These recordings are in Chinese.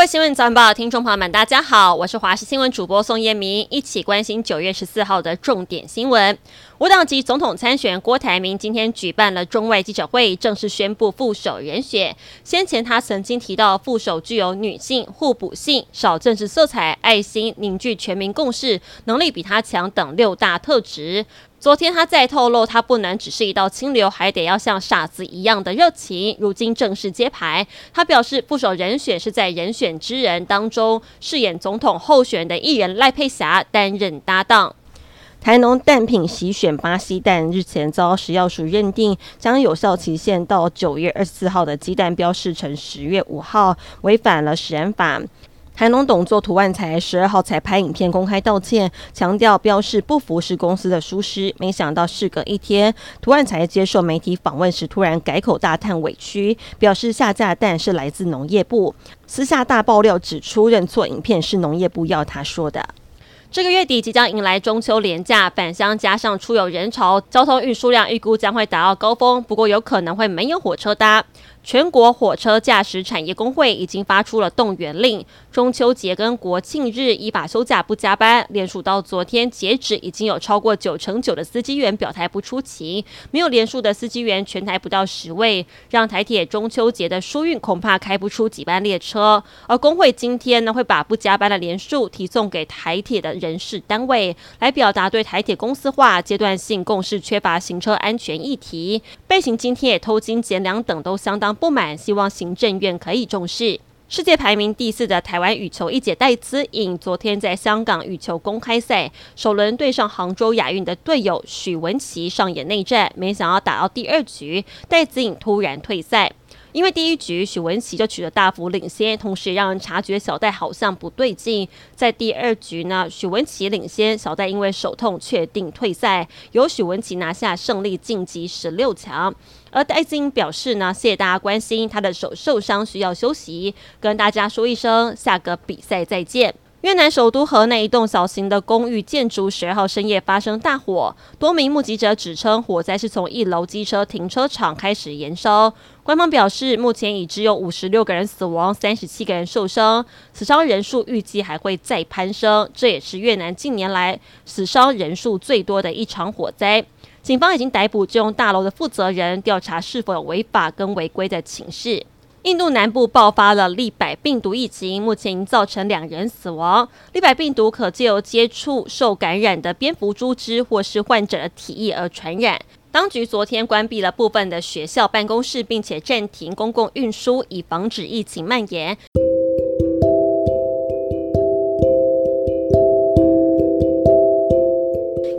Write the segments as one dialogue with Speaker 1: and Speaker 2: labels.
Speaker 1: 位新闻早晚报，听众朋友们，大家好，我是华视新闻主播宋彦明，一起关心九月十四号的重点新闻。无党籍总统参选郭台铭今天举办了中外记者会，正式宣布副手人选。先前他曾经提到，副手具有女性、互补性、少政治色彩、爱心、凝聚全民共识、能力比他强等六大特质。昨天他再透露，他不能只是一道清流，还得要像傻子一样的热情。如今正式揭牌，他表示副手人选是在人选之人当中饰演总统候选的艺人赖佩霞担任搭档。台农蛋品洗选巴西蛋日前遭食药署认定，将有效期限到九月二十四号的鸡蛋标示成十月五号，违反了食安法。台农董做涂万才十二号才拍影片公开道歉，强调标示不服是公司的疏失。没想到事隔一天，涂万才接受媒体访问时突然改口大叹委屈，表示下架蛋是来自农业部，私下大爆料指出认错影片是农业部要他说的。这个月底即将迎来中秋连假，返乡加上出游人潮，交通运输量预估将会达到高峰，不过有可能会没有火车搭。全国火车驾驶产业工会已经发出了动员令，中秋节跟国庆日依法休假不加班。连署到昨天截止，已经有超过九成九的司机员表态不出勤，没有连署的司机员全台不到十位，让台铁中秋节的疏运恐怕开不出几班列车。而工会今天呢，会把不加班的连署提送给台铁的人事单位，来表达对台铁公司化阶段性共识缺乏行车安全议题。备行津贴、偷斤减两等都相当。不满，希望行政院可以重视。世界排名第四的台湾羽球一姐戴资颖，昨天在香港羽球公开赛首轮对上杭州亚运的队友许文琪上演内战，没想到打到第二局，戴资颖突然退赛。因为第一局许文琪就取得大幅领先，同时也让人察觉小戴好像不对劲。在第二局呢，许文琪领先，小戴因为手痛确定退赛，由许文琪拿下胜利晋级十六强。而戴金表示呢，谢谢大家关心，他的手受伤需要休息，跟大家说一声，下个比赛再见。越南首都河内一栋小型的公寓建筑十二号深夜发生大火，多名目击者指称火灾是从一楼机车停车场开始延烧。官方表示，目前已知有五十六个人死亡，三十七个人受伤，死伤人数预计还会再攀升。这也是越南近年来死伤人数最多的一场火灾。警方已经逮捕这栋大楼的负责人，调查是否有违法跟违规的情事。印度南部爆发了立百病毒疫情，目前已经造成两人死亡。立百病毒可借由接触受感染的蝙蝠猪只或是患者的体液而传染。当局昨天关闭了部分的学校办公室，并且暂停公共运输，以防止疫情蔓延。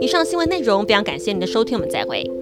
Speaker 1: 以上新闻内容非常感谢您的收听，我们再会。